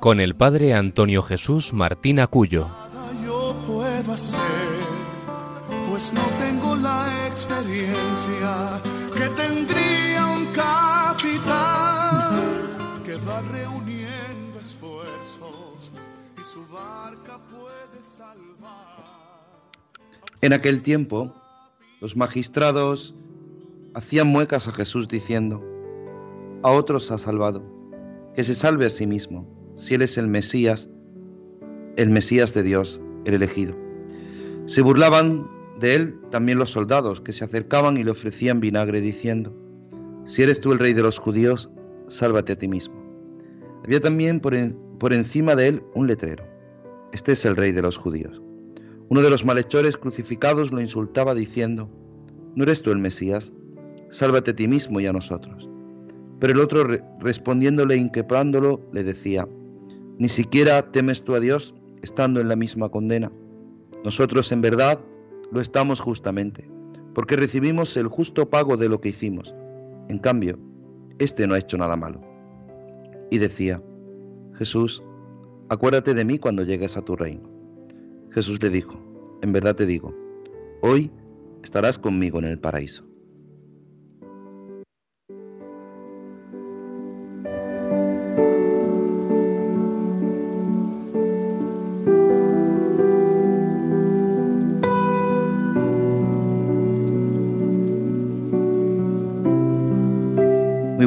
con el padre Antonio Jesús Martín Acuyo. Yo puedo hacer, pues no tengo la experiencia que tendría un capitán que va reuniendo esfuerzos y su barca puede salvar. En aquel tiempo, los magistrados hacían muecas a Jesús diciendo, a otros ha salvado, que se salve a sí mismo si Él es el Mesías, el Mesías de Dios, el elegido. Se burlaban de Él también los soldados, que se acercaban y le ofrecían vinagre, diciendo, Si eres tú el rey de los judíos, sálvate a ti mismo. Había también por, por encima de Él un letrero, Este es el rey de los judíos. Uno de los malhechores crucificados lo insultaba diciendo, ¿no eres tú el Mesías? Sálvate a ti mismo y a nosotros. Pero el otro respondiéndole, inqueprándolo, le decía, ni siquiera temes tú a Dios estando en la misma condena. Nosotros en verdad lo estamos justamente, porque recibimos el justo pago de lo que hicimos. En cambio, éste no ha hecho nada malo. Y decía, Jesús, acuérdate de mí cuando llegues a tu reino. Jesús le dijo, en verdad te digo, hoy estarás conmigo en el paraíso.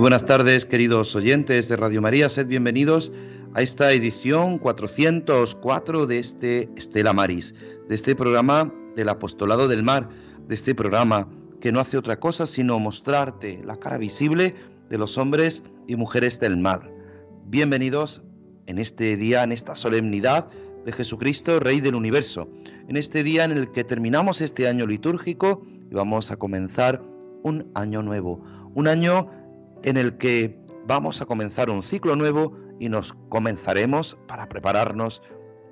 Buenas tardes, queridos oyentes de Radio María. Sed bienvenidos a esta edición 404 de este Estela Maris, de este programa del Apostolado del Mar, de este programa que no hace otra cosa sino mostrarte la cara visible de los hombres y mujeres del mar. Bienvenidos en este día, en esta solemnidad de Jesucristo, Rey del Universo, en este día en el que terminamos este año litúrgico y vamos a comenzar un año nuevo, un año en el que vamos a comenzar un ciclo nuevo y nos comenzaremos para prepararnos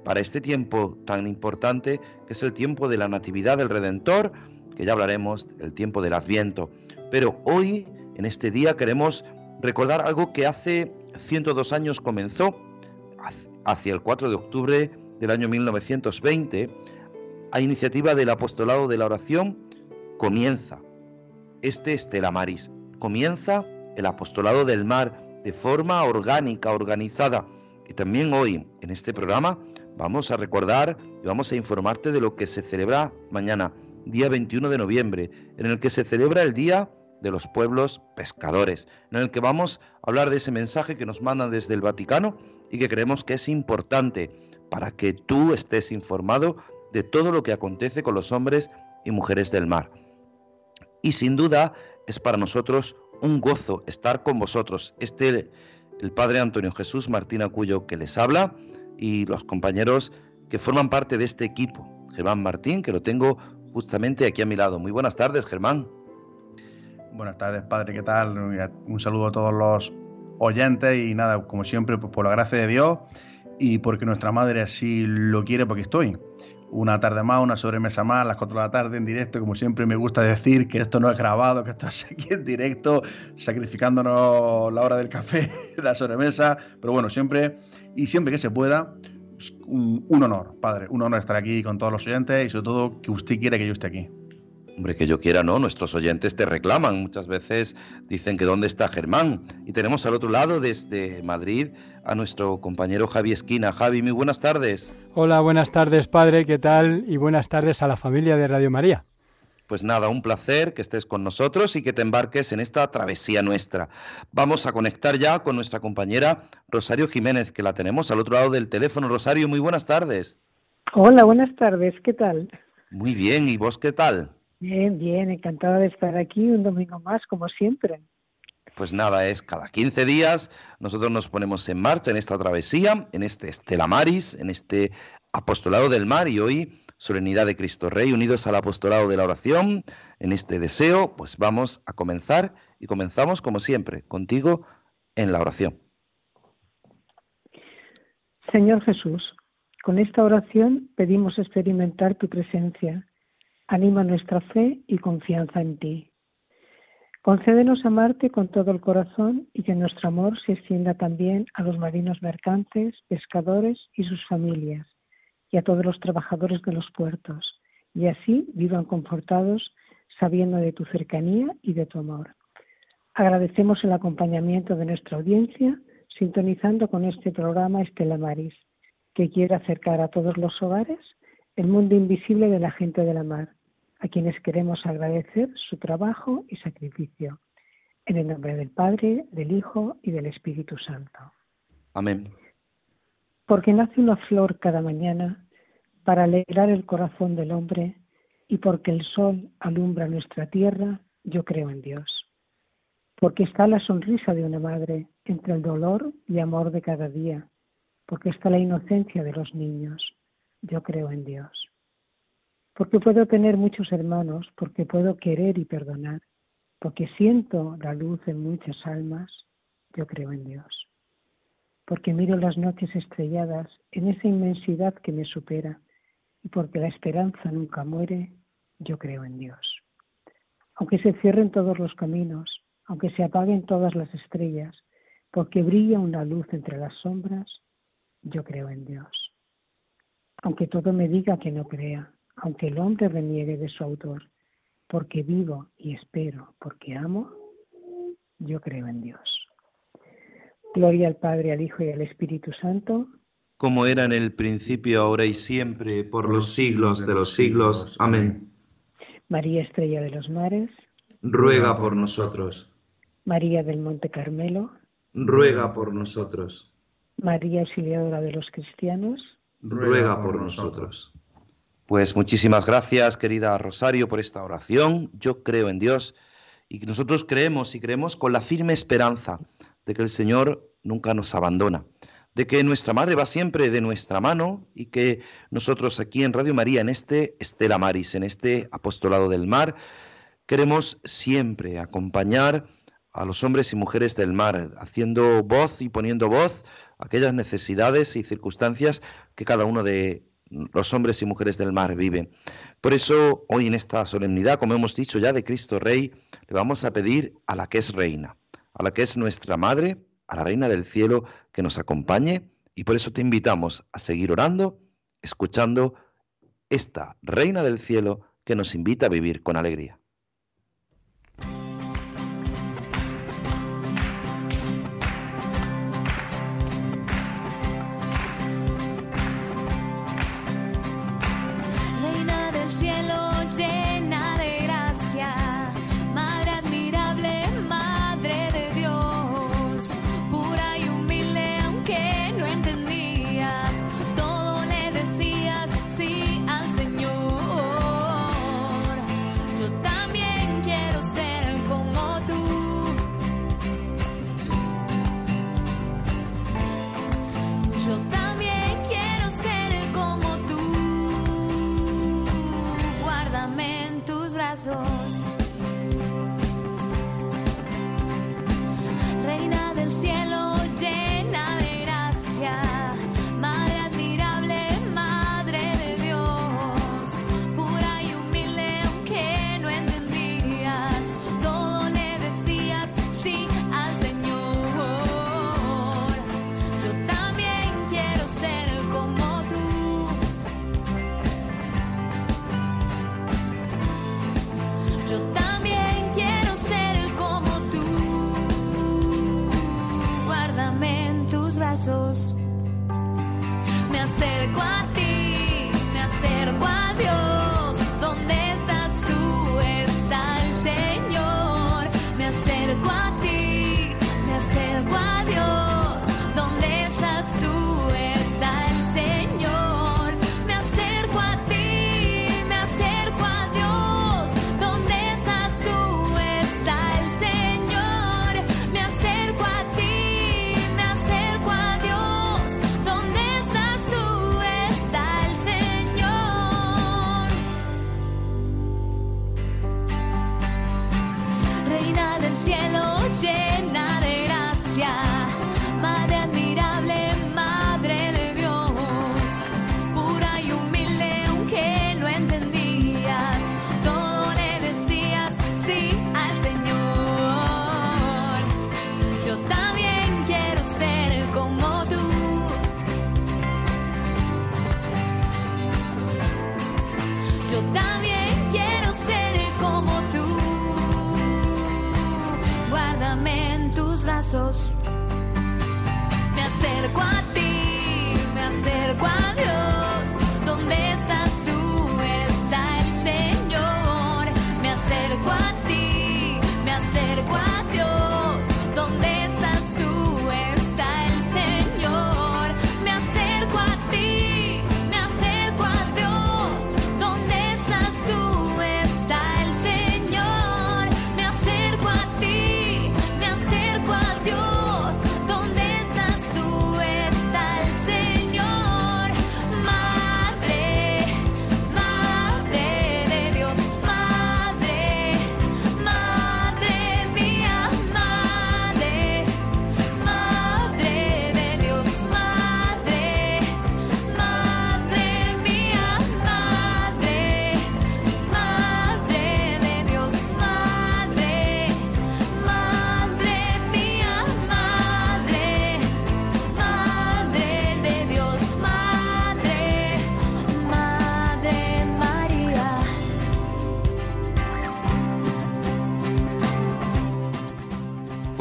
para este tiempo tan importante que es el tiempo de la Natividad del Redentor, que ya hablaremos del tiempo del Adviento. Pero hoy, en este día, queremos recordar algo que hace 102 años comenzó, hacia el 4 de octubre del año 1920, a iniciativa del Apostolado de la Oración, comienza este Estela Maris, comienza el apostolado del mar de forma orgánica, organizada. Y también hoy, en este programa, vamos a recordar y vamos a informarte de lo que se celebra mañana, día 21 de noviembre, en el que se celebra el Día de los Pueblos Pescadores, en el que vamos a hablar de ese mensaje que nos mandan desde el Vaticano y que creemos que es importante para que tú estés informado de todo lo que acontece con los hombres y mujeres del mar. Y sin duda es para nosotros un gozo estar con vosotros. Este, el Padre Antonio Jesús Martín Acuyo que les habla y los compañeros que forman parte de este equipo. Germán Martín, que lo tengo justamente aquí a mi lado. Muy buenas tardes, Germán. Buenas tardes, Padre, ¿qué tal? Un saludo a todos los oyentes y nada, como siempre, pues por la gracia de Dios y porque nuestra madre así lo quiere, porque estoy una tarde más, una sobremesa más, las 4 de la tarde en directo, como siempre me gusta decir que esto no es grabado, que esto es aquí en directo, sacrificándonos la hora del café, la sobremesa, pero bueno, siempre y siempre que se pueda, un, un honor, padre, un honor estar aquí con todos los oyentes y sobre todo que usted quiera que yo esté aquí. Hombre, que yo quiera, ¿no? Nuestros oyentes te reclaman. Muchas veces dicen que dónde está Germán. Y tenemos al otro lado, desde Madrid, a nuestro compañero Javi Esquina. Javi, muy buenas tardes. Hola, buenas tardes, padre. ¿Qué tal? Y buenas tardes a la familia de Radio María. Pues nada, un placer que estés con nosotros y que te embarques en esta travesía nuestra. Vamos a conectar ya con nuestra compañera Rosario Jiménez, que la tenemos al otro lado del teléfono. Rosario, muy buenas tardes. Hola, buenas tardes. ¿Qué tal? Muy bien. ¿Y vos qué tal? Bien, bien, encantada de estar aquí un domingo más, como siempre. pues nada, es cada 15 días nosotros nos ponemos en marcha en esta travesía, en este Estela Maris, en este apostolado del mar y hoy solemnidad de Cristo Rey, unidos al apostolado de la oración, en este deseo, pues vamos a comenzar y comenzamos como siempre, contigo en la oración. Señor Jesús, con esta oración pedimos experimentar tu presencia. Anima nuestra fe y confianza en ti. Concédenos amarte con todo el corazón y que nuestro amor se extienda también a los marinos mercantes, pescadores y sus familias, y a todos los trabajadores de los puertos, y así vivan confortados sabiendo de tu cercanía y de tu amor. Agradecemos el acompañamiento de nuestra audiencia, sintonizando con este programa Estela Maris, que quiere acercar a todos los hogares el mundo invisible de la gente de la mar, a quienes queremos agradecer su trabajo y sacrificio. En el nombre del Padre, del Hijo y del Espíritu Santo. Amén. Porque nace una flor cada mañana para alegrar el corazón del hombre y porque el sol alumbra nuestra tierra, yo creo en Dios porque está la sonrisa de una madre entre el dolor y amor de cada día, porque está la inocencia de los niños. Yo creo en Dios. Porque puedo tener muchos hermanos, porque puedo querer y perdonar, porque siento la luz en muchas almas, yo creo en Dios. Porque miro las noches estrelladas en esa inmensidad que me supera, y porque la esperanza nunca muere, yo creo en Dios. Aunque se cierren todos los caminos, aunque se apaguen todas las estrellas, porque brilla una luz entre las sombras, yo creo en Dios. Aunque todo me diga que no crea, aunque el hombre reniegue de su autor, porque vivo y espero, porque amo, yo creo en Dios. Gloria al Padre, al Hijo y al Espíritu Santo. Como era en el principio, ahora y siempre, por los siglos de los siglos. Amén. María Estrella de los Mares. Ruega por nosotros. María del Monte Carmelo, ruega por nosotros. María Auxiliadora de los Cristianos, ruega por nosotros. Pues muchísimas gracias, querida Rosario, por esta oración. Yo creo en Dios y nosotros creemos y creemos con la firme esperanza de que el Señor nunca nos abandona, de que nuestra Madre va siempre de nuestra mano y que nosotros aquí en Radio María, en este Estela Maris, en este Apostolado del Mar, queremos siempre acompañar a los hombres y mujeres del mar, haciendo voz y poniendo voz a aquellas necesidades y circunstancias que cada uno de los hombres y mujeres del mar vive. Por eso, hoy en esta solemnidad, como hemos dicho ya de Cristo Rey, le vamos a pedir a la que es reina, a la que es nuestra madre, a la reina del cielo, que nos acompañe y por eso te invitamos a seguir orando, escuchando esta reina del cielo que nos invita a vivir con alegría. corazón. Me acerco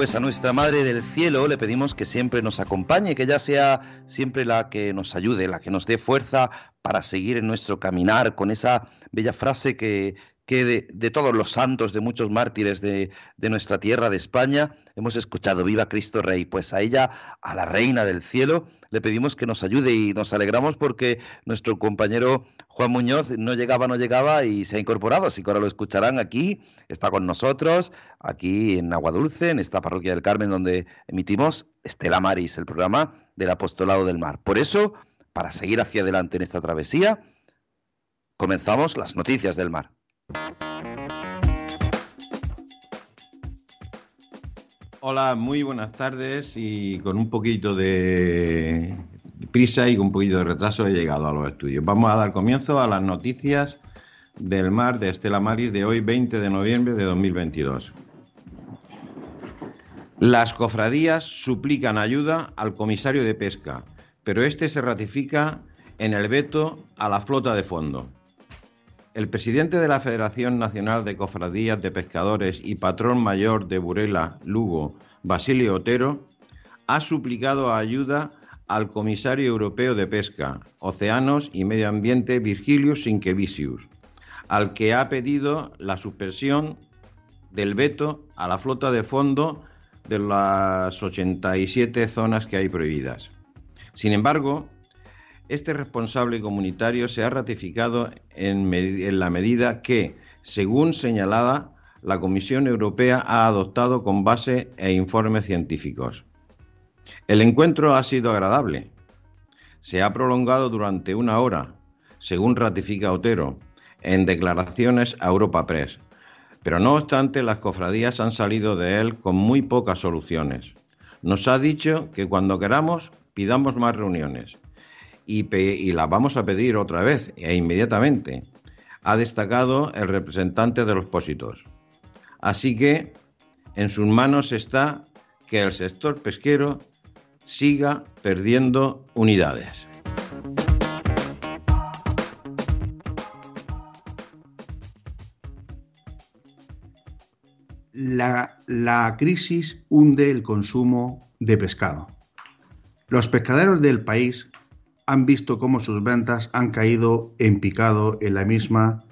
Pues a nuestra Madre del Cielo le pedimos que siempre nos acompañe, que ella sea siempre la que nos ayude, la que nos dé fuerza para seguir en nuestro caminar, con esa bella frase que, que de, todos los santos, de muchos mártires de, de nuestra tierra, de España, hemos escuchado, viva Cristo Rey. Pues a ella, a la Reina del Cielo, le pedimos que nos ayude y nos alegramos porque nuestro compañero Juan Muñoz no llegaba, no llegaba y se ha incorporado, así que ahora lo escucharán aquí, está con nosotros, aquí en Agua Dulce, en esta parroquia del Carmen donde emitimos Estela Maris, el programa del Apostolado del Mar. Por eso, para seguir hacia adelante en esta travesía, comenzamos las noticias del mar. Hola, muy buenas tardes y con un poquito de prisa y con un poquito de retraso he llegado a los estudios. Vamos a dar comienzo a las noticias del mar de Estela Maris de hoy 20 de noviembre de 2022. Las cofradías suplican ayuda al comisario de pesca, pero este se ratifica en el veto a la flota de fondo. El presidente de la Federación Nacional de Cofradías de Pescadores y patrón mayor de Burela, Lugo, Basilio Otero, ha suplicado ayuda al comisario europeo de Pesca, Océanos y Medio Ambiente, Virgilio Sinquevicius, al que ha pedido la suspensión del veto a la flota de fondo de las 87 zonas que hay prohibidas. Sin embargo, este responsable comunitario se ha ratificado en, la medida que, según señalada, la Comisión Europea ha adoptado con base e informes científicos. El encuentro ha sido agradable. Se ha prolongado durante una hora, según ratifica Otero, en declaraciones a Europa Press. Pero no obstante, las cofradías han salido de él con muy pocas soluciones. Nos ha dicho que cuando queramos pidamos más reuniones y, las vamos a pedir otra vez e inmediatamente, ha destacado el representante de los pósitos. Así que en sus manos está que el sector pesquero siga perdiendo unidades. La, la, crisis hunde el consumo de pescado. Los pescaderos del país han visto cómo sus ventas han caído en picado en la misma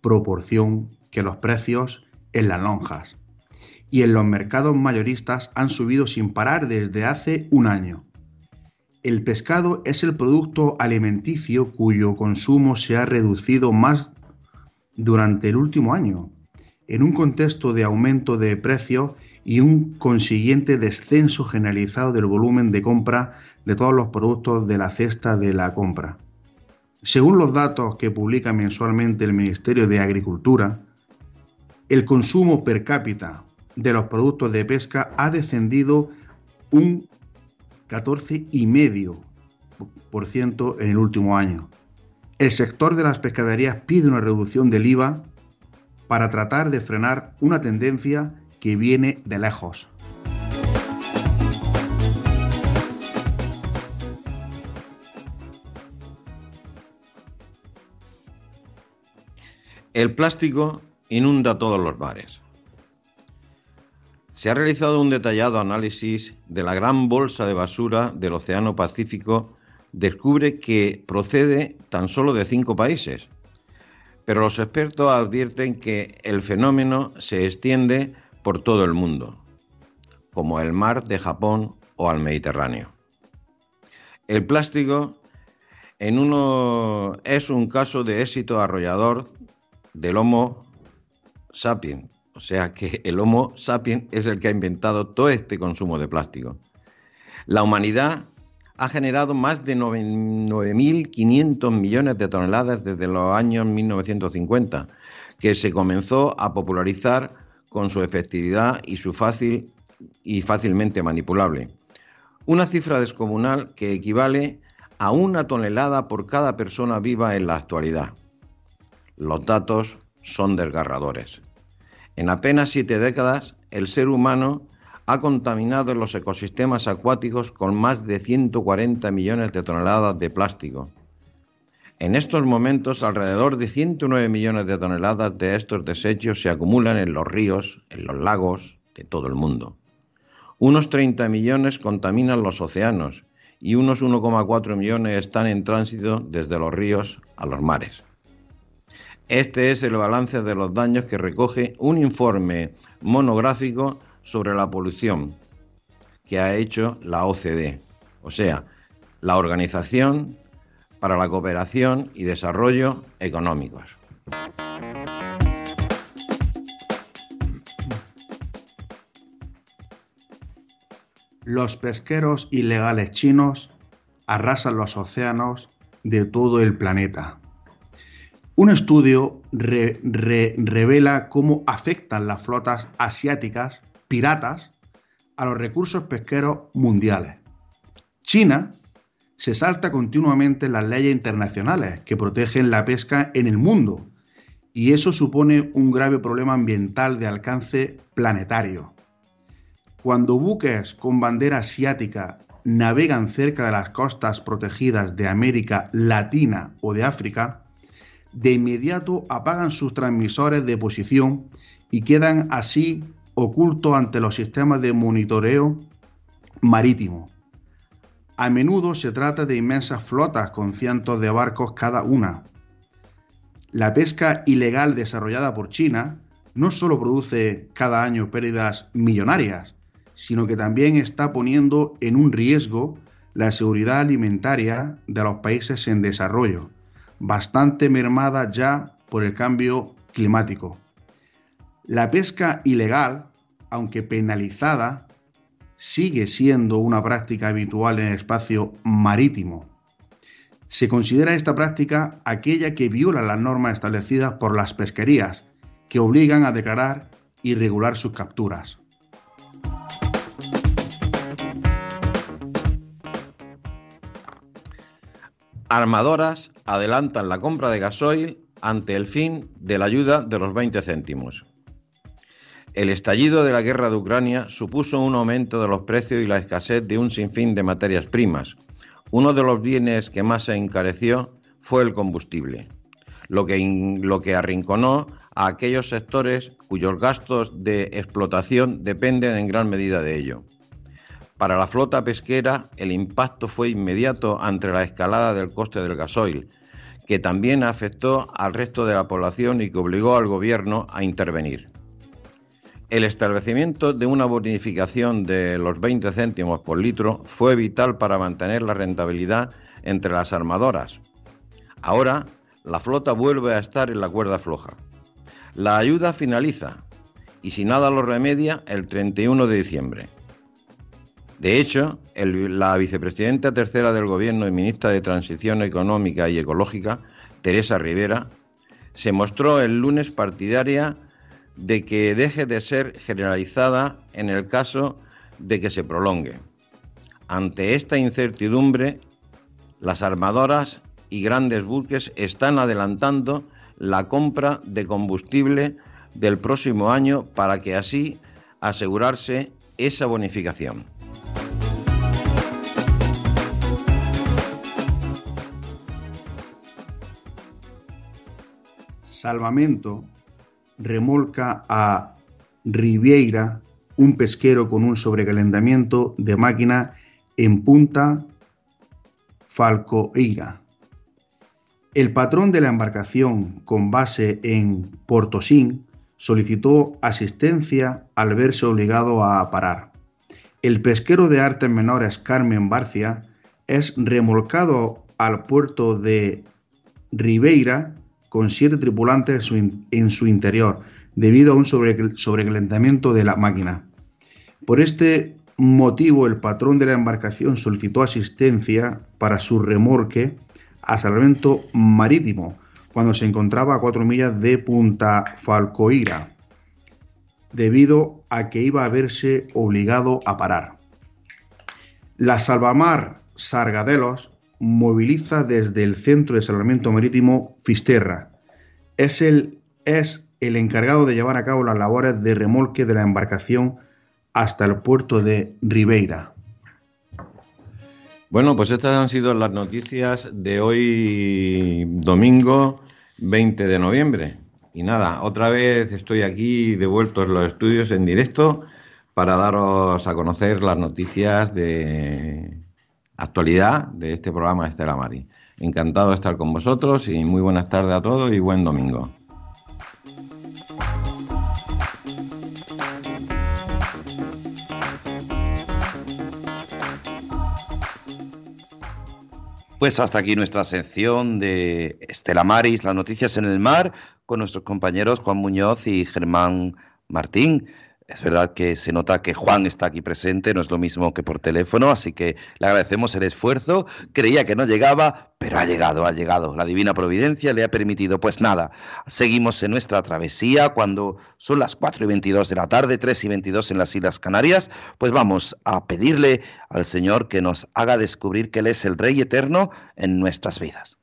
proporción que los precios en las lonjas. Y en los mercados mayoristas han subido sin parar desde hace un año. El pescado es el producto alimenticio cuyo consumo se ha reducido más durante el último año, en un contexto de aumento de precios y un consiguiente descenso generalizado del volumen de compra de todos los productos de la cesta de la compra. Según los datos que publica mensualmente el Ministerio de Agricultura, el consumo per cápita de los productos de pesca ha descendido un 14,5% en el último año. El sector de las pescaderías pide una reducción del IVA para tratar de frenar una tendencia que viene de lejos. El plástico inunda todos los bares. Se ha realizado un detallado análisis de la gran bolsa de basura del Océano Pacífico. Descubre que procede tan solo de cinco países. Pero los expertos advierten que el fenómeno se extiende por todo el mundo, como el mar de Japón o al Mediterráneo. El plástico en uno es un caso de éxito arrollador del Homo sapiens, o sea que el Homo sapiens es el que ha inventado todo este consumo de plástico. La humanidad ha generado más de 9.500 millones de toneladas desde los años 1950, que se comenzó a popularizar con su efectividad y su fácil y fácilmente manipulable. Una cifra descomunal que equivale a una tonelada por cada persona viva en la actualidad. Los datos son desgarradores. En apenas siete décadas, el ser humano ha contaminado los ecosistemas acuáticos con más de 140 millones de toneladas de plástico. En estos momentos, alrededor de 109 millones de toneladas de estos desechos se acumulan en los ríos, en los lagos de todo el mundo. Unos 30 millones contaminan los océanos y unos 1,4 millones están en tránsito desde los ríos a los mares. Este es el balance de los daños que recoge un informe monográfico sobre la polución que ha hecho la OCDE, o sea, la Organización para la Cooperación y Desarrollo Económicos. Los pesqueros ilegales chinos arrasan los océanos de todo el planeta. Un estudio re- re- revela cómo afectan las flotas asiáticas piratas a los recursos pesqueros mundiales. China se salta continuamente las leyes internacionales que protegen la pesca en el mundo y eso supone un grave problema ambiental de alcance planetario. Cuando buques con bandera asiática navegan cerca de las costas protegidas de América Latina o de África, de inmediato apagan sus transmisores de posición y quedan así ocultos ante los sistemas de monitoreo marítimo. A menudo se trata de inmensas flotas con cientos de barcos cada una. La pesca ilegal desarrollada por China no solo produce cada año pérdidas millonarias, sino que también está poniendo en un riesgo la seguridad alimentaria de los países en desarrollo, bastante mermada ya por el cambio climático. La pesca ilegal, aunque penalizada, sigue siendo una práctica habitual en el espacio marítimo. Se considera esta práctica aquella que viola las normas establecidas por las pesquerías, que obligan a declarar y regular sus capturas. Armadoras adelantan la compra de gasoil ante el fin de la ayuda de los 20 céntimos. El estallido de la guerra de Ucrania supuso un aumento de los precios y la escasez de un sinfín de materias primas. Uno de los bienes que más se encareció fue el combustible, lo que, arrinconó a aquellos sectores cuyos gastos de explotación dependen en gran medida de ello. Para la flota pesquera, el impacto fue inmediato ante la escalada del coste del gasoil, que también afectó al resto de la población y que obligó al gobierno a intervenir. El establecimiento de una bonificación de los 20 céntimos por litro fue vital para mantener la rentabilidad entre las armadoras. Ahora, la flota vuelve a estar en la cuerda floja. La ayuda finaliza y si nada lo remedia el 31 de diciembre. De hecho, la vicepresidenta tercera del Gobierno y ministra de Transición Económica y Ecológica, Teresa Rivera, se mostró el lunes partidaria de que deje de ser generalizada en el caso de que se prolongue. Ante esta incertidumbre, las armadoras y grandes buques están adelantando la compra de combustible del próximo año para que así asegurarse esa bonificación. Salvamento remolca a Ribeira un pesquero con un sobrecalentamiento de máquina en Punta Falcoeira. El patrón de la embarcación con base en Portosín solicitó asistencia al verse obligado a parar. El pesquero de artes menores Carmen Barcia es remolcado al puerto de Ribeira con siete tripulantes en su, interior debido a un sobre- sobrecalentamiento de la máquina. Por este motivo, el patrón de la embarcación solicitó asistencia para su remolque a salvamento marítimo cuando se encontraba a cuatro millas de Punta Falcoira, debido a que iba a verse obligado a parar. La Salvamar Sargadelos moviliza desde el Centro de Salvamento Marítimo Fisterra. Es el, es el encargado de llevar a cabo las labores de remolque de la embarcación hasta el puerto de Ribeira. Bueno, pues estas han sido las noticias de hoy domingo 20 de noviembre. Y nada, otra vez estoy aquí devuelto en los estudios en directo para daros a conocer las noticias de actualidad de este programa Estela Mari. Encantado de estar con vosotros y muy buenas tardes a todos y buen domingo. Pues hasta aquí nuestra sección de Estela Maris, las noticias en el mar, con nuestros compañeros Juan Muñoz y Germán Martín. Es verdad que se nota que Juan está aquí presente, no es lo mismo que por teléfono, así que le agradecemos el esfuerzo. Creía que no llegaba, pero ha llegado, ha llegado. La divina providencia le ha permitido. Pues nada, seguimos en nuestra travesía cuando son las 4 y 22 de la tarde, 3 y 22 en las Islas Canarias. Pues vamos a pedirle al Señor que nos haga descubrir que Él es el Rey eterno en nuestras vidas.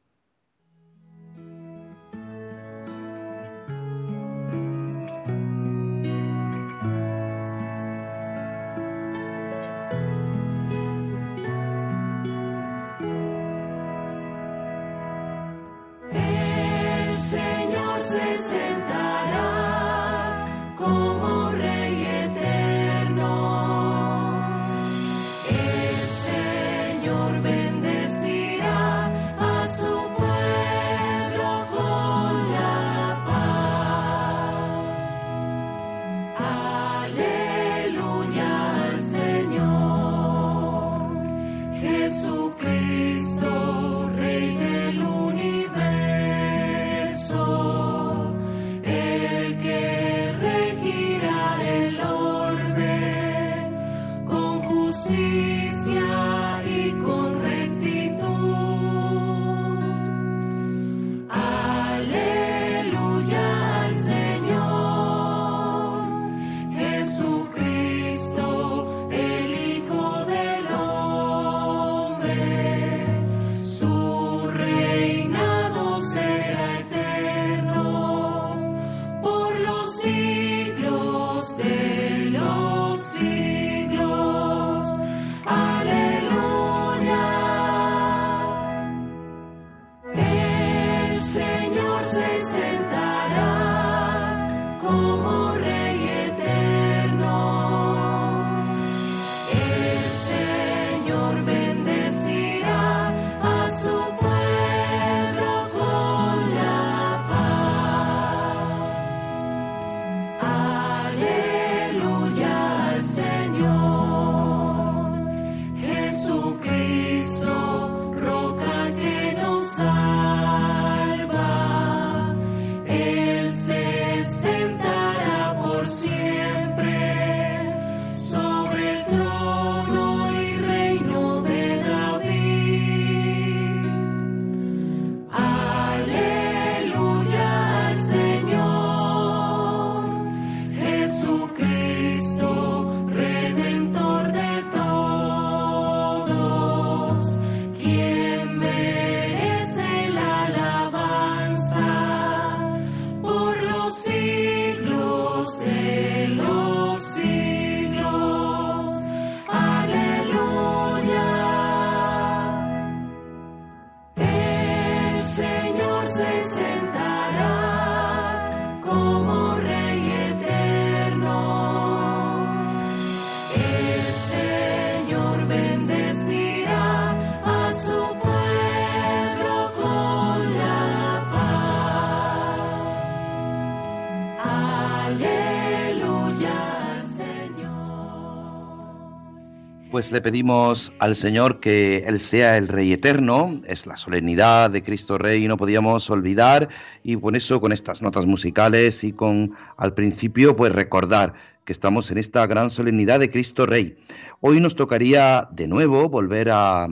Pues le pedimos al Señor que Él sea el Rey eterno, es la solemnidad de Cristo Rey y no podíamos olvidar y por eso con estas notas musicales y con al principio pues recordar que estamos en esta gran solemnidad de Cristo Rey. Hoy nos tocaría de nuevo volver a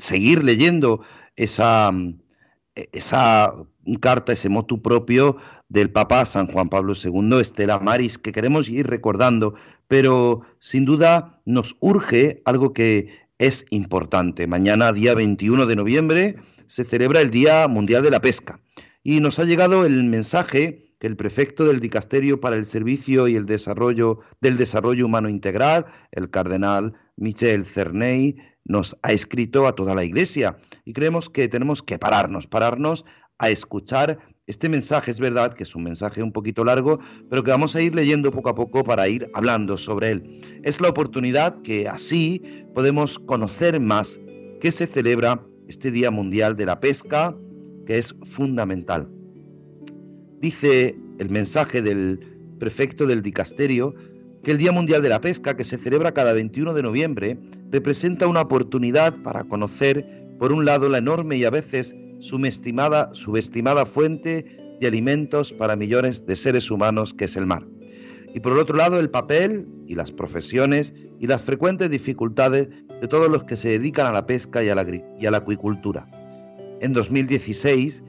seguir leyendo esa, esa carta, ese motu propio del Papa San Juan Pablo II, Estela Maris, que queremos ir recordando pero sin duda nos urge algo que es importante. Mañana, día 21 de noviembre, se celebra el Día Mundial de la Pesca y nos ha llegado el mensaje que el prefecto del Dicasterio para el Servicio y el Desarrollo del Desarrollo Humano Integral, el cardenal Michel Cerney, nos ha escrito a toda la Iglesia y creemos que tenemos que pararnos, pararnos a escuchar este mensaje es verdad que es un mensaje un poquito largo, pero que vamos a ir leyendo poco a poco para ir hablando sobre él. Es la oportunidad que así podemos conocer más que se celebra este Día Mundial de la Pesca, que es fundamental. Dice el mensaje del prefecto del dicasterio que el Día Mundial de la Pesca, que se celebra cada 21 de noviembre, representa una oportunidad para conocer, por un lado, la enorme y a veces subestimada, subestimada fuente de alimentos para millones de seres humanos que es el mar. Y por el otro lado, el papel y las profesiones y las frecuentes dificultades de todos los que se dedican a la pesca y a la, y a la acuicultura. En 2016,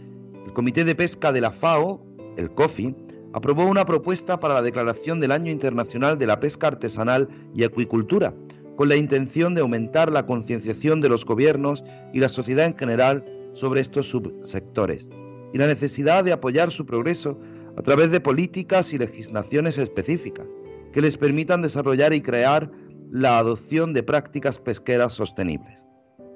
el Comité de Pesca de la FAO, el COFI, aprobó una propuesta para la declaración del Año Internacional de la Pesca Artesanal y Acuicultura, con la intención de aumentar la concienciación de los gobiernos y la sociedad en general sobre estos subsectores y la necesidad de apoyar su progreso a través de políticas y legislaciones específicas que les permitan desarrollar y crear la adopción de prácticas pesqueras sostenibles.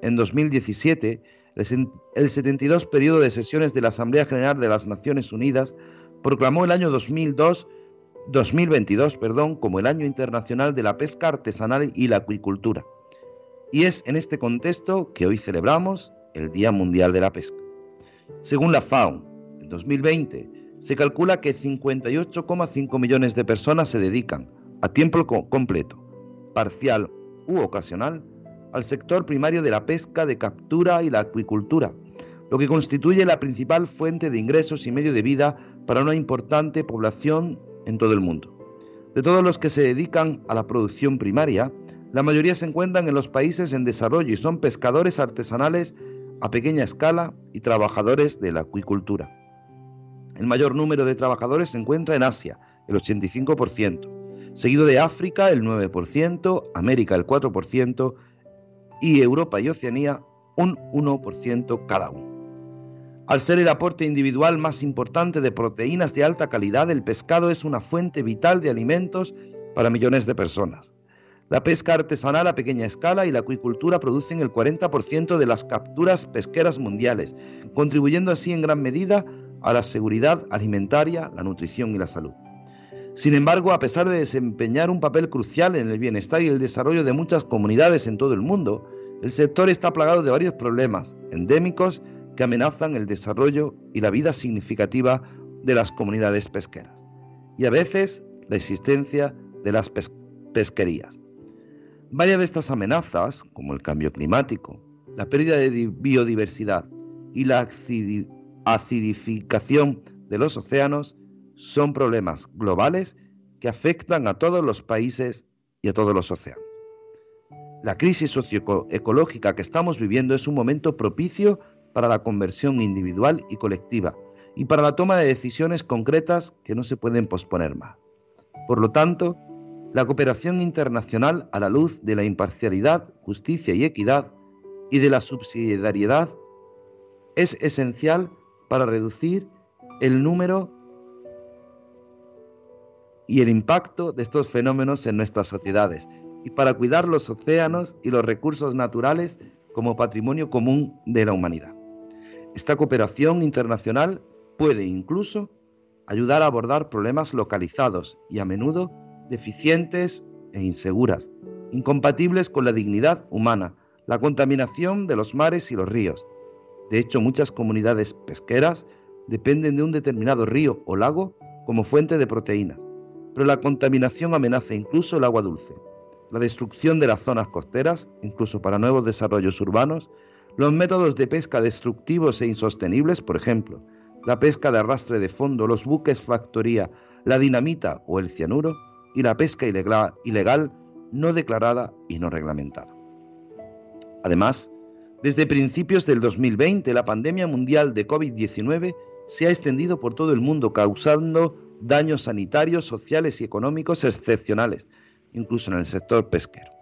En 2017, el 72 periodo de sesiones de la Asamblea General de las Naciones Unidas proclamó el año 2002 2022 perdón, como el Año Internacional de la Pesca Artesanal y la Acuicultura. Y es en este contexto que hoy celebramos el Día Mundial de la Pesca. Según la FAO, en 2020 se calcula que 58,5 millones de personas se dedican a tiempo completo, parcial u ocasional al sector primario de la pesca, de captura y la acuicultura, lo que constituye la principal fuente de ingresos y medio de vida para una importante población en todo el mundo. De todos los que se dedican a la producción primaria, la mayoría se encuentran en los países en desarrollo y son pescadores artesanales a pequeña escala y trabajadores de la acuicultura. El mayor número de trabajadores se encuentra en Asia, el 85%, seguido de África el 9%, América el 4% y Europa y Oceanía un 1% cada uno. Al ser el aporte individual más importante de proteínas de alta calidad, el pescado es una fuente vital de alimentos para millones de personas. La pesca artesanal a pequeña escala y la acuicultura producen el 40% de las capturas pesqueras mundiales, contribuyendo así en gran medida a la seguridad alimentaria, la nutrición y la salud. Sin embargo, a pesar de desempeñar un papel crucial en el bienestar y el desarrollo de muchas comunidades en todo el mundo, el sector está plagado de varios problemas endémicos que amenazan el desarrollo y la vida significativa de las comunidades pesqueras, y a veces la existencia de las pesquerías. Varias de estas amenazas, como el cambio climático, la pérdida de biodiversidad y la acidificación de los océanos, son problemas globales que afectan a todos los países y a todos los océanos. La crisis socioecológica que estamos viviendo es un momento propicio para la conversión individual y colectiva y para la toma de decisiones concretas que no se pueden posponer más. Por lo tanto, la cooperación internacional a la luz de la imparcialidad, justicia y equidad y de la subsidiariedad es esencial para reducir el número y el impacto de estos fenómenos en nuestras sociedades y para cuidar los océanos y los recursos naturales como patrimonio común de la humanidad. Esta cooperación internacional puede incluso ayudar a abordar problemas localizados y a menudo deficientes e inseguras, incompatibles con la dignidad humana, la contaminación de los mares y los ríos. De hecho, muchas comunidades pesqueras dependen de un determinado río o lago como fuente de proteínas, pero la contaminación amenaza incluso el agua dulce. la destrucción de las zonas costeras, incluso para nuevos desarrollos urbanos, los métodos de pesca destructivos e insostenibles, por ejemplo, la pesca de arrastre de fondo, los buques factoría, la dinamita o el cianuro, y la pesca ilegal, no declarada y no reglamentada. Además, desde principios del 2020, la pandemia mundial de COVID-19 se ha extendido por todo el mundo, causando daños sanitarios, sociales y económicos excepcionales, incluso en el sector pesquero.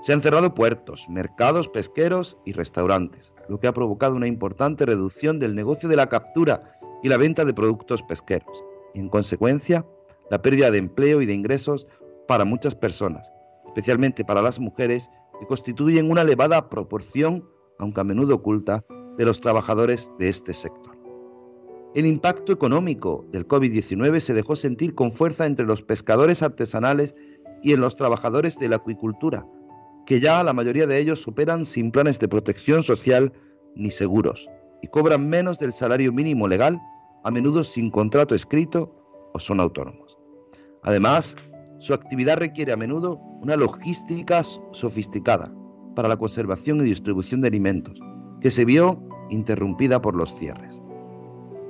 Se han cerrado puertos, mercados pesqueros y restaurantes, lo que ha provocado una importante reducción del negocio de la captura y la venta de productos pesqueros. En consecuencia, la pérdida de empleo y de ingresos para muchas personas, especialmente para las mujeres, que constituyen una elevada proporción, aunque a menudo oculta, de los trabajadores de este sector. El impacto económico del COVID-19 se dejó sentir con fuerza entre los pescadores artesanales y en los trabajadores de la acuicultura, que ya la mayoría de ellos superan sin planes de protección social ni seguros y cobran menos del salario mínimo legal, a menudo sin contrato escrito o son autónomos. Además, su actividad requiere a menudo una logística sofisticada para la conservación y distribución de alimentos, que se vio interrumpida por los cierres.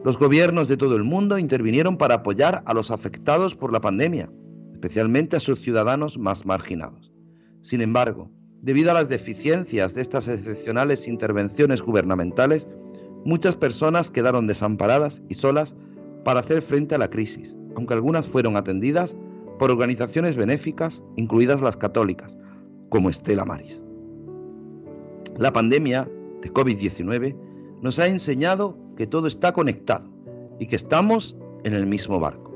Los gobiernos de todo el mundo intervinieron para apoyar a los afectados por la pandemia, especialmente a sus ciudadanos más marginados. Sin embargo, debido a las deficiencias de estas excepcionales intervenciones gubernamentales, muchas personas quedaron desamparadas y solas para hacer frente a la crisis, aunque algunas fueron atendidas por organizaciones benéficas, incluidas las católicas, como Estela Maris. La pandemia de COVID-19 nos ha enseñado que todo está conectado y que estamos en el mismo barco.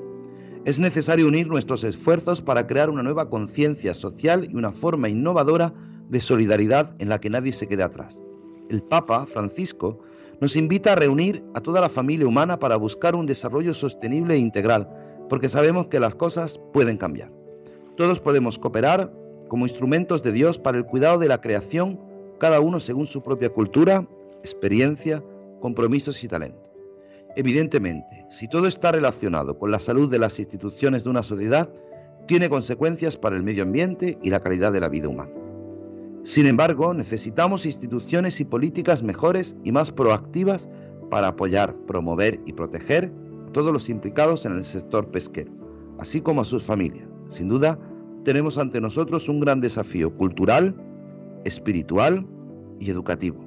Es necesario unir nuestros esfuerzos para crear una nueva conciencia social y una forma innovadora de solidaridad en la que nadie se quede atrás. El Papa Francisco nos invita a reunir a toda la familia humana para buscar un desarrollo sostenible e integral, porque sabemos que las cosas pueden cambiar. Todos podemos cooperar como instrumentos de Dios para el cuidado de la creación, cada uno según su propia cultura, experiencia, compromisos y talento. Evidentemente, si todo está relacionado con la salud de las instituciones de una sociedad, tiene consecuencias para el medio ambiente y la calidad de la vida humana. Sin embargo, necesitamos instituciones y políticas mejores y más proactivas para apoyar, promover y proteger todos los implicados en el sector pesquero, así como a sus familias. Sin duda, tenemos ante nosotros un gran desafío cultural, espiritual y educativo,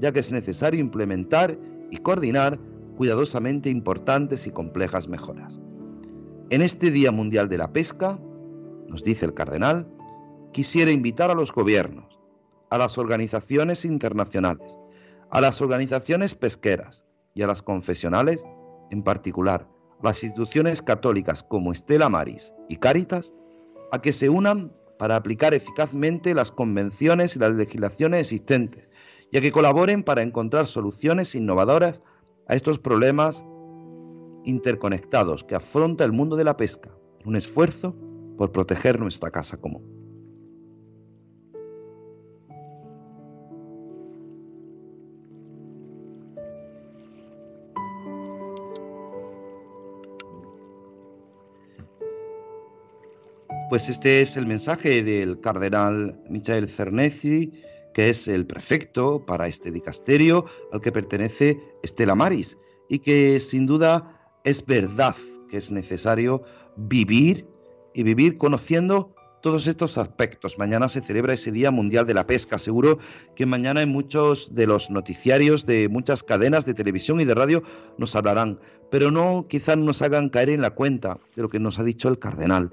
ya que es necesario implementar y coordinar cuidadosamente importantes y complejas mejoras. En este Día Mundial de la Pesca, nos dice el cardenal, quisiera invitar a los gobiernos, a las organizaciones internacionales, a las organizaciones pesqueras y a las confesionales, en particular las instituciones católicas como Estela Maris y Cáritas, a que se unan para aplicar eficazmente las convenciones y las legislaciones existentes y a que colaboren para encontrar soluciones innovadoras a estos problemas interconectados que afronta el mundo de la pesca, un esfuerzo por proteger nuestra casa común. Pues este es el mensaje del cardenal Michael Cernezzi, que es el prefecto para este dicasterio al que pertenece Estela Maris, y que sin duda es verdad que es necesario vivir y vivir conociendo todos estos aspectos. Mañana se celebra ese Día Mundial de la Pesca. Seguro que mañana en muchos de los noticiarios de muchas cadenas de televisión y de radio nos hablarán, pero no quizás nos hagan caer en la cuenta de lo que nos ha dicho el cardenal.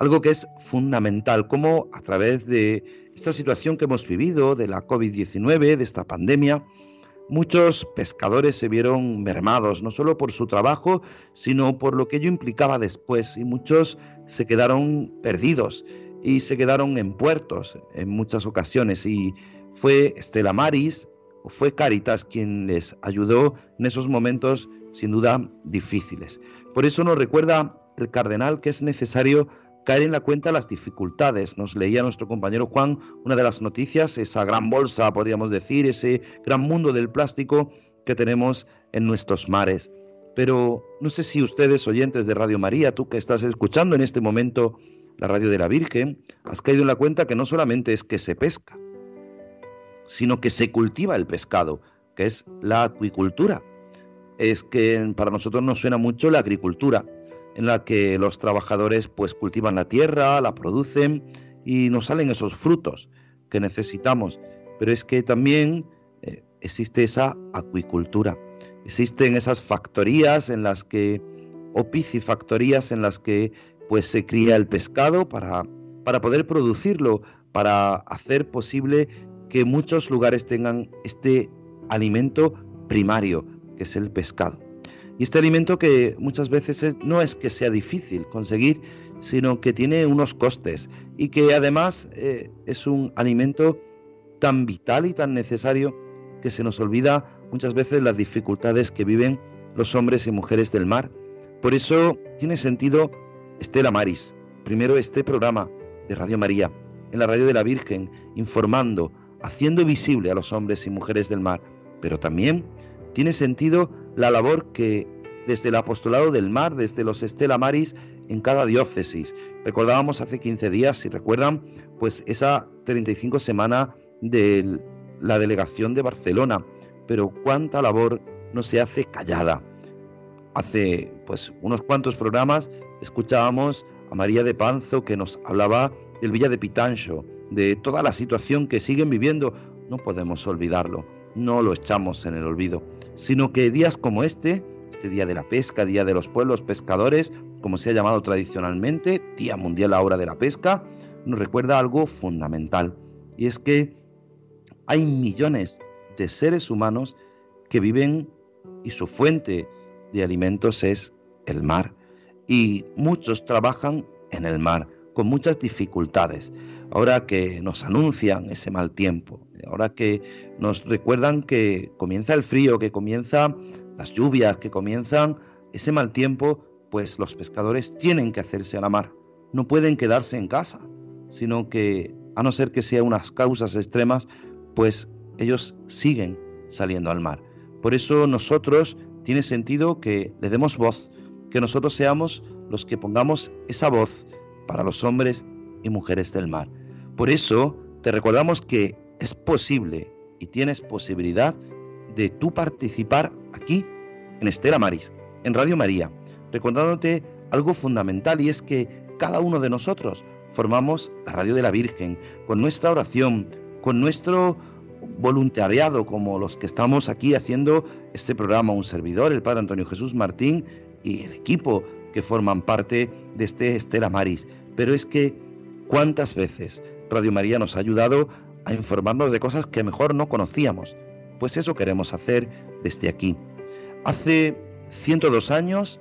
Algo que es fundamental, como a través de esta situación que hemos vivido, de la COVID-19, de esta pandemia, muchos pescadores se vieron mermados, no solo por su trabajo, sino por lo que ello implicaba después, y muchos se quedaron perdidos y se quedaron en puertos en muchas ocasiones, y fue Estela Maris o fue Caritas quien les ayudó en esos momentos sin duda difíciles. Por eso nos recuerda el cardenal que es necesario caer en la cuenta las dificultades. Nos leía nuestro compañero Juan una de las noticias, esa gran bolsa, podríamos decir, ese gran mundo del plástico que tenemos en nuestros mares. Pero no sé si ustedes, oyentes de Radio María, tú que estás escuchando en este momento la radio de la Virgen, has caído en la cuenta que no solamente es que se pesca, sino que se cultiva el pescado, que es la acuicultura. Es que para nosotros nos suena mucho la agricultura, en la que los trabajadores pues cultivan la tierra, la producen y nos salen esos frutos que necesitamos. Pero es que también eh, existe esa acuicultura, existen esas factorías en las que, o piscifactorías en las que pues se cría el pescado para, para poder producirlo, para hacer posible que muchos lugares tengan este alimento primario, que es el pescado. Y este alimento que muchas veces no es que sea difícil conseguir, sino que tiene unos costes y que además eh, es un alimento tan vital y tan necesario que se nos olvida muchas veces las dificultades que viven los hombres y mujeres del mar. Por eso tiene sentido Estela Maris, primero este programa de Radio María, en la radio de la Virgen, informando, haciendo visible a los hombres y mujeres del mar, pero también tiene sentido la labor que desde el apostolado del mar, desde los Estela Maris, en cada diócesis. Recordábamos hace 15 días, si recuerdan, pues esa 35 semana de la delegación de Barcelona, pero cuánta labor no se hace callada. Hace pues unos cuantos programas escuchábamos a María de Panzo que nos hablaba del Villa de Pitancho, de toda la situación que siguen viviendo. No podemos olvidarlo, no lo echamos en el olvido, sino que días como este, este día de la pesca, día de los pueblos pescadores, como se ha llamado tradicionalmente, Día Mundial ahora de la Pesca, nos recuerda algo fundamental, y es que hay millones de seres humanos que viven y su fuente de alimentos es el mar, y muchos trabajan en el mar con muchas dificultades. Ahora que nos anuncian ese mal tiempo, ahora que nos recuerdan que comienza el frío, que comienzan las lluvias, que comienzan ese mal tiempo, pues los pescadores tienen que hacerse a la mar. No pueden quedarse en casa, sino que, a no ser que sea unas causas extremas, pues ellos siguen saliendo al mar. Por eso nosotros tiene sentido que le demos voz, que nosotros seamos los que pongamos esa voz para los hombres y mujeres del mar. Por eso te recordamos que es posible y tienes posibilidad de tú participar aquí en Estela Maris, en Radio María, recordándote algo fundamental y es que cada uno de nosotros formamos la Radio de la Virgen con nuestra oración, con nuestro voluntariado como los que estamos aquí haciendo este programa, un servidor, el Padre Antonio Jesús Martín y el equipo que forman parte de este Estela Maris. Pero es que, ¿cuántas veces Radio María nos ha ayudado a informarnos de cosas que mejor no conocíamos? Pues eso queremos hacer desde aquí. Hace 102 años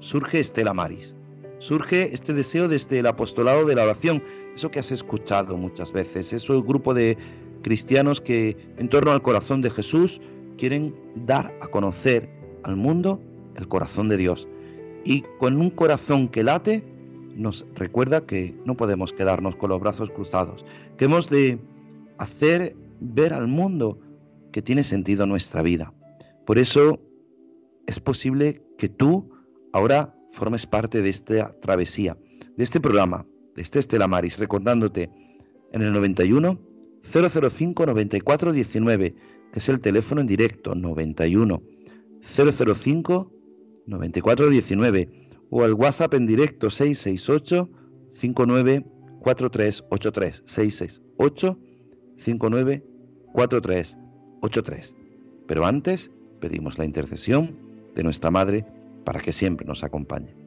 surge Estela Maris. Surge este deseo desde el apostolado de la oración, eso que has escuchado muchas veces, es un grupo de cristianos que en torno al corazón de Jesús quieren dar a conocer al mundo el corazón de Dios. Y con un corazón que late, nos recuerda que no podemos quedarnos con los brazos cruzados, que hemos de hacer ver al mundo que tiene sentido nuestra vida. Por eso es posible que tú ahora formes parte de esta travesía, de este programa, de este Estela Maris, recordándote en el 91 005 94 19, que es el teléfono en directo 91 005 94 19 o al WhatsApp en directo 668 59 4383 668 59 4383. Pero antes pedimos la intercesión de nuestra Madre para que siempre nos acompañe.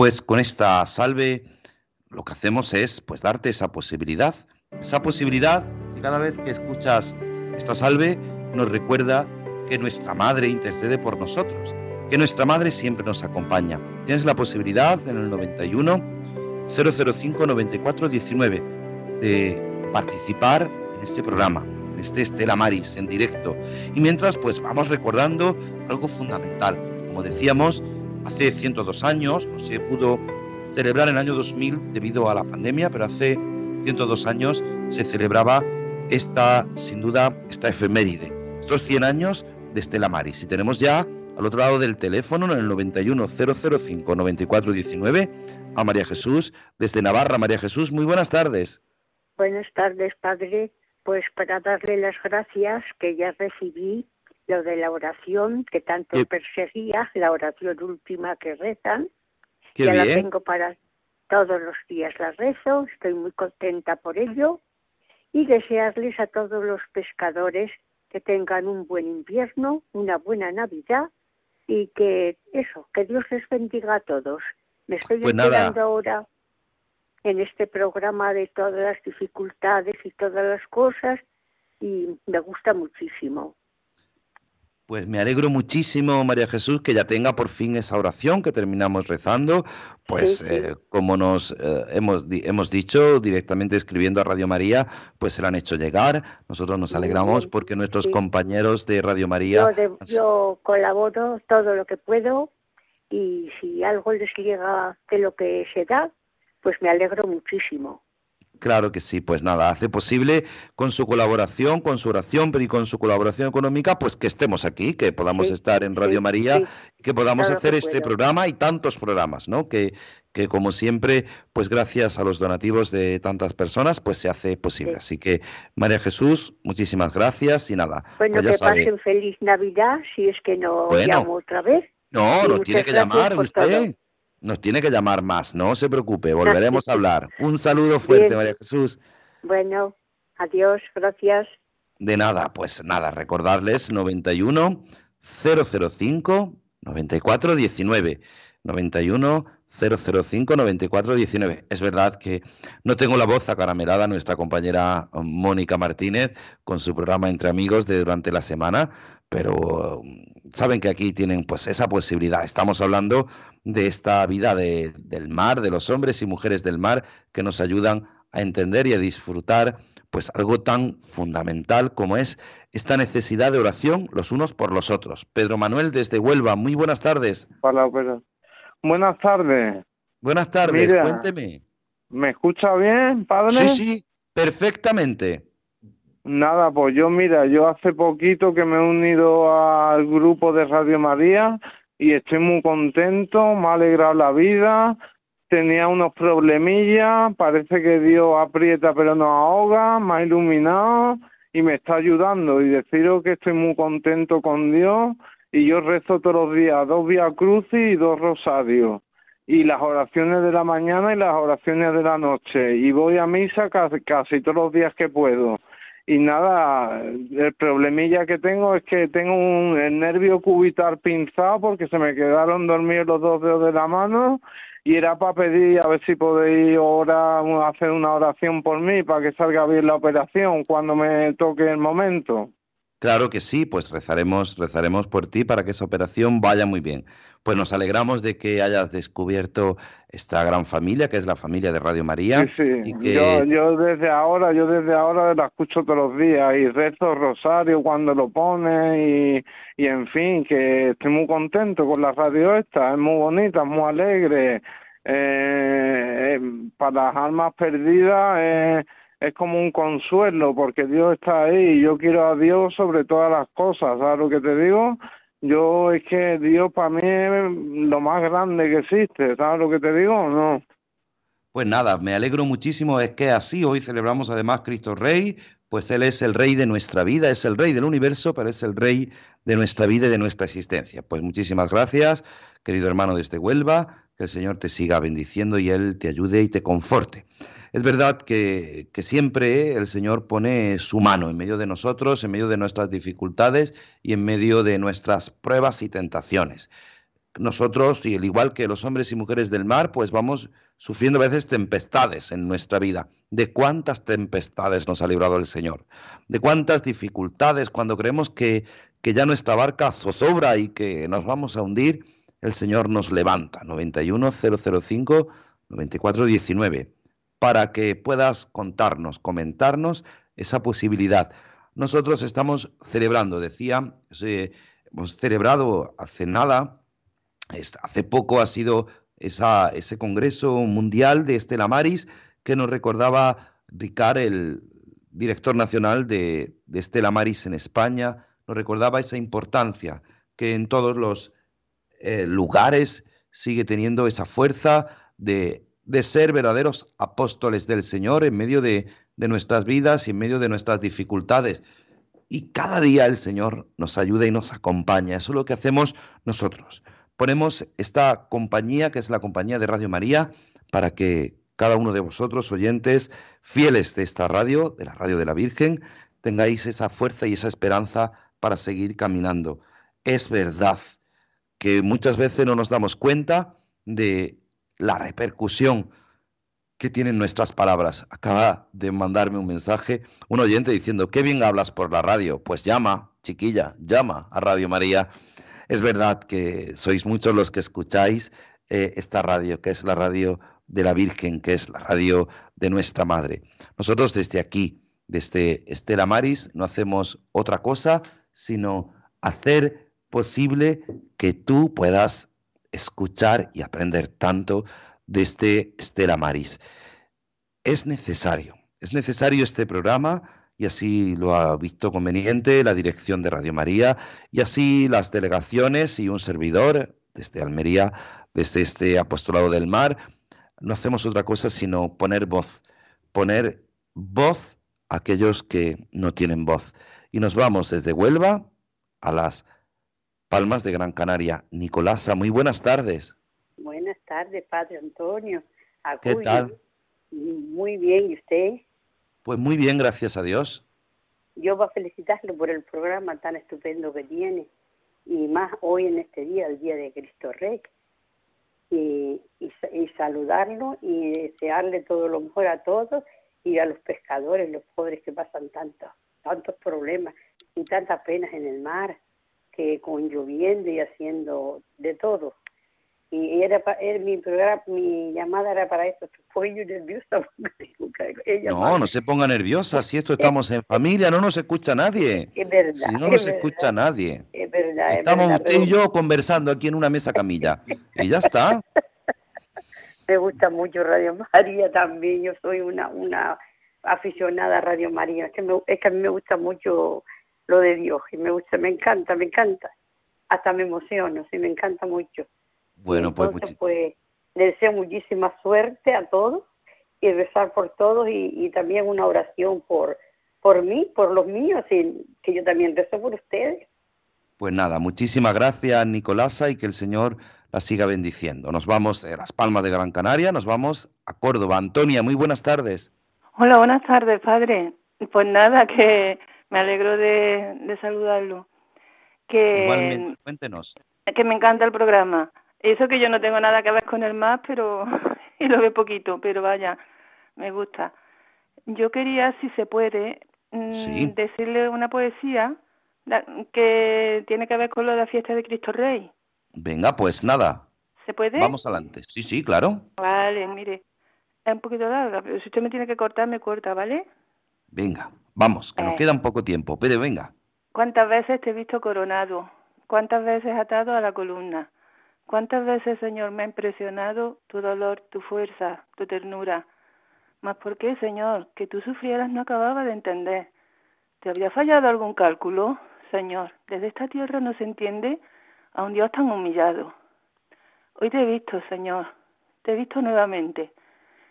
Pues con esta salve lo que hacemos es pues darte esa posibilidad, esa posibilidad que cada vez que escuchas esta salve nos recuerda que nuestra madre intercede por nosotros, que nuestra madre siempre nos acompaña. Tienes la posibilidad en el 91 005 94 19 de participar en este programa, en este Estela Maris en directo. Y mientras pues vamos recordando algo fundamental. Como decíamos, hace 102 años no se pudo celebrar en el año 2000 debido a la pandemia, pero hace 102 años se celebraba esta, sin duda, esta efeméride. Estos 100 años de Estela Maris. Y tenemos ya al otro lado del teléfono, en el 91005-9419, a María Jesús, desde Navarra. María Jesús, muy buenas tardes. Buenas tardes, padre. Pues para darle las gracias que ya recibí lo de la oración que tanto Qué- perseguía, la oración última que rezan. Qué ya la tengo para todos los días la rezo, estoy muy contenta por ello y desearles a todos los pescadores que tengan un buen invierno, una buena Navidad y que eso, que Dios les bendiga a todos. Me estoy Pues enterando ahora en este programa de todas las dificultades y todas las cosas y me gusta muchísimo. Pues me alegro muchísimo, María Jesús, que ya tenga por fin esa oración que terminamos rezando. Pues Sí, sí. eh, como nos eh, hemos, di- hemos dicho directamente escribiendo a Radio María, pues se la han hecho llegar. Nosotros nos alegramos porque nuestros sí. compañeros de Radio María... Yo, de- yo colaboro todo lo que puedo y si algo les llega de lo que se da, pues me alegro muchísimo. Claro que sí, pues nada, hace posible con su colaboración, con su oración, pero y con su colaboración económica, pues que estemos aquí, que podamos Sí, estar en Radio sí, María sí. que podamos Claro que hacer este programa y tantos programas, ¿no? Que, que como siempre, pues gracias a los donativos de tantas personas, pues se hace posible. Sí. Así que, María Jesús, muchísimas gracias y nada, Bueno, pues ya que sabe. pasen feliz Navidad si es que no Bueno. llamo otra vez. No, nos tiene que llamar usted. todo. Nos tiene que llamar más, no se preocupe, volveremos a hablar. Un saludo fuerte, Bien. María Jesús. Bueno, adiós, gracias. De nada, pues nada, recordarles 91 005 94 19. 91 005 94 19. Es verdad que no tengo la voz acaramelada nuestra compañera um, Mónica Martínez con su programa Entre Amigos de durante la semana, pero um, saben que aquí tienen pues esa posibilidad. Estamos hablando de esta vida de- del mar, de los hombres y mujeres del mar que nos ayudan a entender y a disfrutar pues algo tan fundamental como es esta necesidad de oración los unos por los otros. Pedro Manuel desde Huelva, muy buenas tardes. Para pero Buenas tardes. Buenas tardes, Mira. cuénteme. ¿Me escucha bien, padre? Sí, sí, perfectamente. Nada, pues yo mira, yo hace poquito que me he unido al grupo de Radio María y estoy muy contento, me ha alegrado la vida, tenía unos problemillas, parece que Dios aprieta pero no ahoga, me ha iluminado y me está ayudando y deciros que estoy muy contento con Dios y yo rezo todos los días dos Vía Crucis y dos Rosarios y las oraciones de la mañana y las oraciones de la noche y voy a misa casi, casi todos los días que puedo y nada, el problemilla que tengo es que tengo un, el nervio cubital pinzado porque se me quedaron dormidos los dos dedos de la mano y era para pedir a ver si podéis orar, hacer una oración por mí para que salga bien la operación cuando me toque el momento. Claro que sí, pues rezaremos, rezaremos por ti para que esa operación vaya muy bien. Pues nos alegramos de que hayas descubierto esta gran familia, que es la familia de Radio María. Sí, sí. y que- Yo, yo desde ahora, yo desde ahora la escucho todos los días y rezo rosario cuando lo pone y, y en fin, que estoy muy contento con la radio esta, es muy bonita, es muy alegre. Eh, eh, para las almas perdidas eh, es como un consuelo porque Dios está ahí y yo quiero a Dios sobre todas las cosas, ¿sabes lo que te digo? Yo es que Dios para mí es lo más grande que existe, ¿sabes lo que te digo? No. Pues nada, me alegro muchísimo, es que así hoy celebramos además Cristo Rey, pues Él es el Rey de nuestra vida, es el Rey del universo, pero es el Rey de nuestra vida y de nuestra existencia. Pues muchísimas gracias, querido hermano desde Huelva, que el Señor te siga bendiciendo y Él te ayude y te conforte. Es verdad que, siempre el Señor pone su mano en medio de nosotros, en medio de nuestras dificultades y en medio de nuestras pruebas y tentaciones. nosotros, y al igual que los hombres y mujeres del mar, pues vamos sufriendo a veces tempestades en nuestra vida. ¿De cuántas tempestades nos ha librado el Señor? ¿De cuántas dificultades cuando creemos que, que ya nuestra barca zozobra y que nos vamos a hundir? El Señor nos levanta. 91005 9419 para que puedas contarnos, comentarnos esa posibilidad. Nosotros estamos celebrando, decía, hemos celebrado hace nada Hace poco ha sido ese Congreso Mundial de Estela Maris que nos recordaba Ricard, el director nacional de, Estela Maris en España, nos recordaba esa importancia que en todos los eh, lugares sigue teniendo esa fuerza de, ser verdaderos apóstoles del Señor en medio de, de nuestras vidas y en medio de nuestras dificultades. Y cada día el Señor nos ayuda y nos acompaña. Eso es lo que hacemos nosotros ponemos esta compañía, que es la compañía de Radio María, para que cada uno de vosotros, oyentes, fieles de esta radio, de la radio de la Virgen, tengáis esa fuerza y esa esperanza para seguir caminando. Es verdad que muchas veces no nos damos cuenta de la repercusión que tienen nuestras palabras. Acaba de mandarme un mensaje un oyente diciendo, qué bien hablas por la radio. Pues llama, chiquilla, llama a Radio María es verdad que sois muchos los que escucháis eh, esta radio, que es la radio de la Virgen, que es la radio de nuestra Madre. Nosotros desde aquí, desde Estela Maris, no hacemos otra cosa sino hacer posible que tú puedas escuchar y aprender tanto de este Estela Maris. Es necesario, es necesario este programa y así lo ha visto conveniente la dirección de Radio María y así las delegaciones y un servidor desde Almería, desde este apostolado del mar, no hacemos otra cosa sino poner voz, poner voz a aquellos que no tienen voz. Y nos vamos desde Huelva a las Palmas de Gran Canaria. Nicolasa, muy buenas tardes. Buenas tardes, Padre Antonio. ¿Qué tal? Muy bien, ¿y usted? Pues muy bien, gracias a Dios. Yo voy a felicitarlo por el programa tan estupendo que tiene y más hoy en este día, el día de Cristo Rey. Y, y, saludarlo y desearle todo lo mejor a todos y a los pescadores, los pobres que pasan tantos, tantos problemas y tantas penas en el mar, que con lloviendo y haciendo de todo y era, mi programa, mi llamada era para eso. Fue yo nerviosa. no, no se ponga nerviosa. Si esto estamos en familia, no nos escucha nadie. Es verdad. Si no nos escucha nadie. Es verdad. Estamos usted y yo conversando aquí en una mesa camilla. y ya está. Me gusta mucho Radio María también. Yo soy una, una aficionada a Radio María. Es que, es que a mí me gusta mucho lo de Dios. Y me gusta, me encanta, me encanta. Hasta me emociono, sí, me encanta mucho. Bueno, pues, pues le deseo muchísima suerte a todos y rezar por todos y, también una oración por, por mí, por los míos y que yo también rezo por ustedes. Pues nada, muchísimas gracias Nicolasa y que el Señor la siga bendiciendo. Nos vamos de Las Palmas de Gran Canaria, nos vamos a Córdoba. Antonia, muy buenas tardes. Hola, buenas tardes, padre. Pues nada, que me alegro de, de saludarlo. Que, Igualmente, cuéntenos. Que me encanta el programa. Eso que yo no tengo nada que ver con el más, pero y lo ve poquito, pero vaya, me gusta. Yo quería, si se puede, mm, decirle una poesía que tiene que ver con lo de la fiesta de Cristo Rey. Venga, pues nada. ¿Se puede? Vamos adelante. Sí, sí, claro. Vale, mire, es un poquito larga, pero si usted me tiene que cortar, me corta, ¿vale? Venga, vamos, que nos eh. queda un poco tiempo, pero venga. ¿Cuántas veces te he visto coronado? ¿Cuántas veces atado a la columna? ¿Cuántas veces, Señor, me ha impresionado tu dolor, tu fuerza, tu ternura? Mas ¿por qué, Señor, que tú sufrieras no acababa de entender? ¿Te habría fallado algún cálculo? Señor, desde esta tierra no se entiende a un Dios tan humillado. Hoy te he visto, Señor, te he visto nuevamente,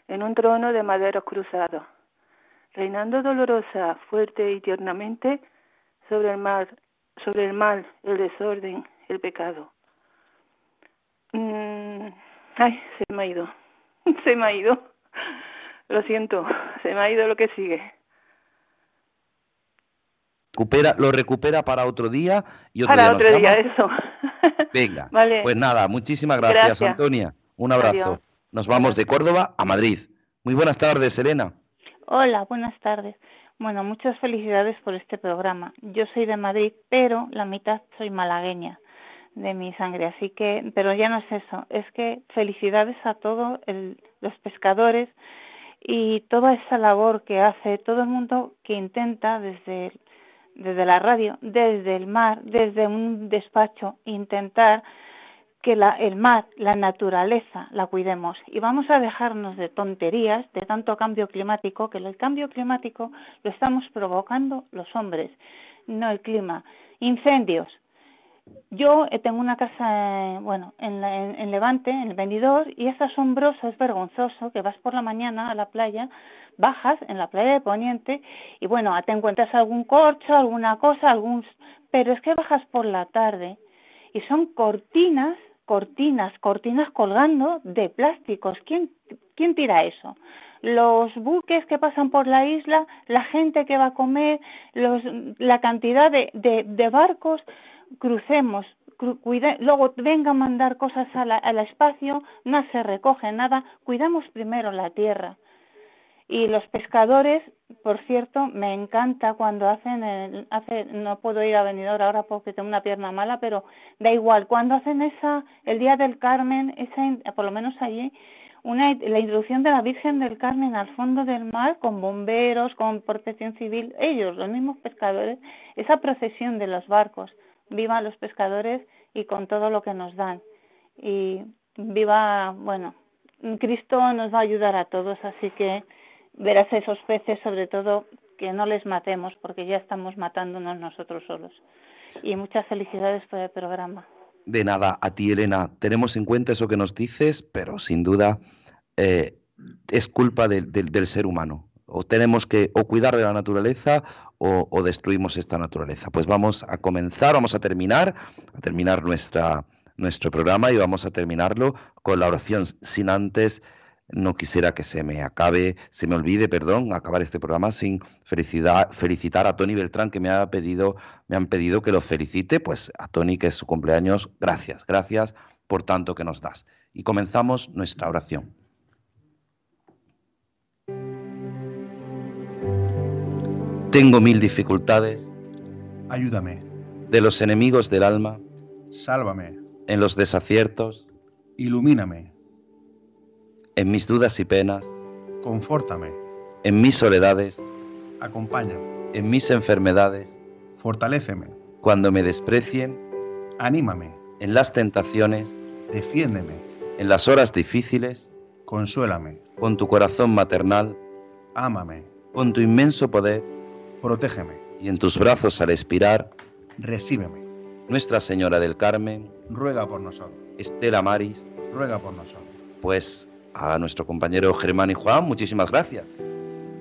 en un trono de maderos cruzados, reinando dolorosa, fuerte y tiernamente sobre el mal, sobre el mal, el desorden, el pecado. Mm, ay, se me ha ido. Se me ha ido. Lo siento, se me ha ido lo que sigue. Recupera, lo recupera para otro día y otro Para otro día, eso. Venga, Vale. pues nada, muchísimas gracias, Gracias. Antonia. Un abrazo. Adiós. Nos vamos de Córdoba a Madrid. Muy buenas tardes, Elena. Hola, buenas tardes. Bueno, muchas felicidades por este programa. Yo soy de Madrid, pero la mitad soy malagueña de mi sangre, así que, pero ya no es eso, es que felicidades a todos los pescadores y toda esa labor que hace todo el mundo que intenta desde desde la radio, desde el mar, desde un despacho, intentar que la, el mar, la naturaleza, la cuidemos. Y vamos a dejarnos de tonterías, de tanto cambio climático, que el cambio climático lo estamos provocando los hombres, no el clima. Incendios. Yo eh, tengo una casa, eh, bueno, en, la- en, Levante, en el Benidorm, y es asombroso, es vergonzoso que vas por la mañana a la playa, bajas en la playa de Poniente y bueno, te encuentras algún corcho, alguna cosa, algún, pero es que bajas por la tarde y son cortinas, cortinas, cortinas colgando de plásticos. ¿Quién, quién tira eso? Los buques que pasan por la isla, la gente que va a comer, los, la cantidad de, de, de barcos, crucemos, luego venga a mandar cosas al espacio, no se recoge nada, cuidamos primero la tierra. Y los pescadores, por cierto, me encanta cuando hacen, el, hace, no puedo ir a Benidorm ahora porque tengo una pierna mala, pero da igual, cuando hacen esa, el Día del Carmen, esa, por lo menos allí, una, la introducción de la Virgen del Carmen al fondo del mar con bomberos, con protección civil, ellos, los mismos pescadores, esa procesión de los barcos, viva los pescadores y con todo lo que nos dan. Y viva, bueno, Cristo nos va a ayudar a todos, así que verás esos peces, sobre todo, que no les matemos, porque ya estamos matándonos nosotros solos. Y muchas felicidades por el programa. De nada, a ti, Elena. Tenemos en cuenta eso que nos dices, pero sin duda eh, es culpa del ser humano. O tenemos que o cuidar de la naturaleza o, o destruimos esta naturaleza. Pues vamos a comenzar, vamos a terminar, a terminar nuestra, nuestro programa y vamos a terminarlo con la oración sin antes. No quisiera que se me acabe, se me olvide, perdón, acabar este programa sin felicidad, felicitar a Tony Beltrán que me ha pedido, me han pedido que lo felicite, pues a Tony que es su cumpleaños, gracias, gracias por tanto que nos das. Y comenzamos nuestra oración. Tengo mil dificultades. Ayúdame, de los enemigos del alma, sálvame, en los desaciertos, ilumíname, en mis dudas y penas, confórtame, en mis soledades, acompáñame, en mis enfermedades, fortaléceme, cuando me desprecien, anímame, en las tentaciones, defiéndeme, en las horas difíciles, consuélame, con tu corazón maternal, ámame, con tu inmenso poder, protégeme, y en tus brazos al expirar, recíbeme, Nuestra Señora del Carmen, ruega por nosotros, Estela Maris, ruega por nosotros. pues a nuestro compañero Germán y Juan, muchísimas gracias.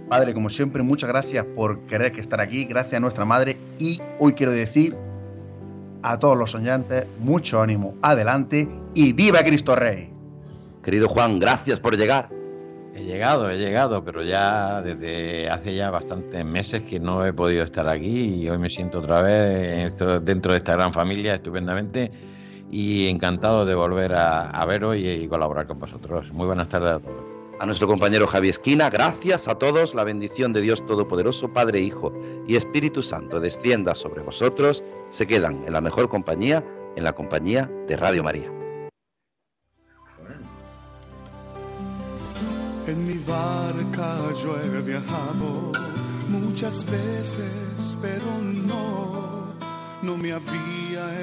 Padre, como siempre, muchas gracias por querer que estar aquí, gracias a nuestra madre y hoy quiero decir a todos los oyentes, mucho ánimo, adelante y viva Cristo Rey. Querido Juan, gracias por llegar. He llegado, he llegado, pero ya desde hace ya bastantes meses que no he podido estar aquí y hoy me siento otra vez dentro de esta gran familia estupendamente y encantado de volver a, a veros y, y colaborar con vosotros. Muy buenas tardes a todos. A nuestro compañero Javi Esquina, gracias a todos. La bendición de Dios Todopoderoso, Padre, Hijo y Espíritu Santo descienda sobre vosotros. Se quedan en la mejor compañía, en la compañía de Radio María. En mi barca yo he viajado muchas veces, pero no, no me había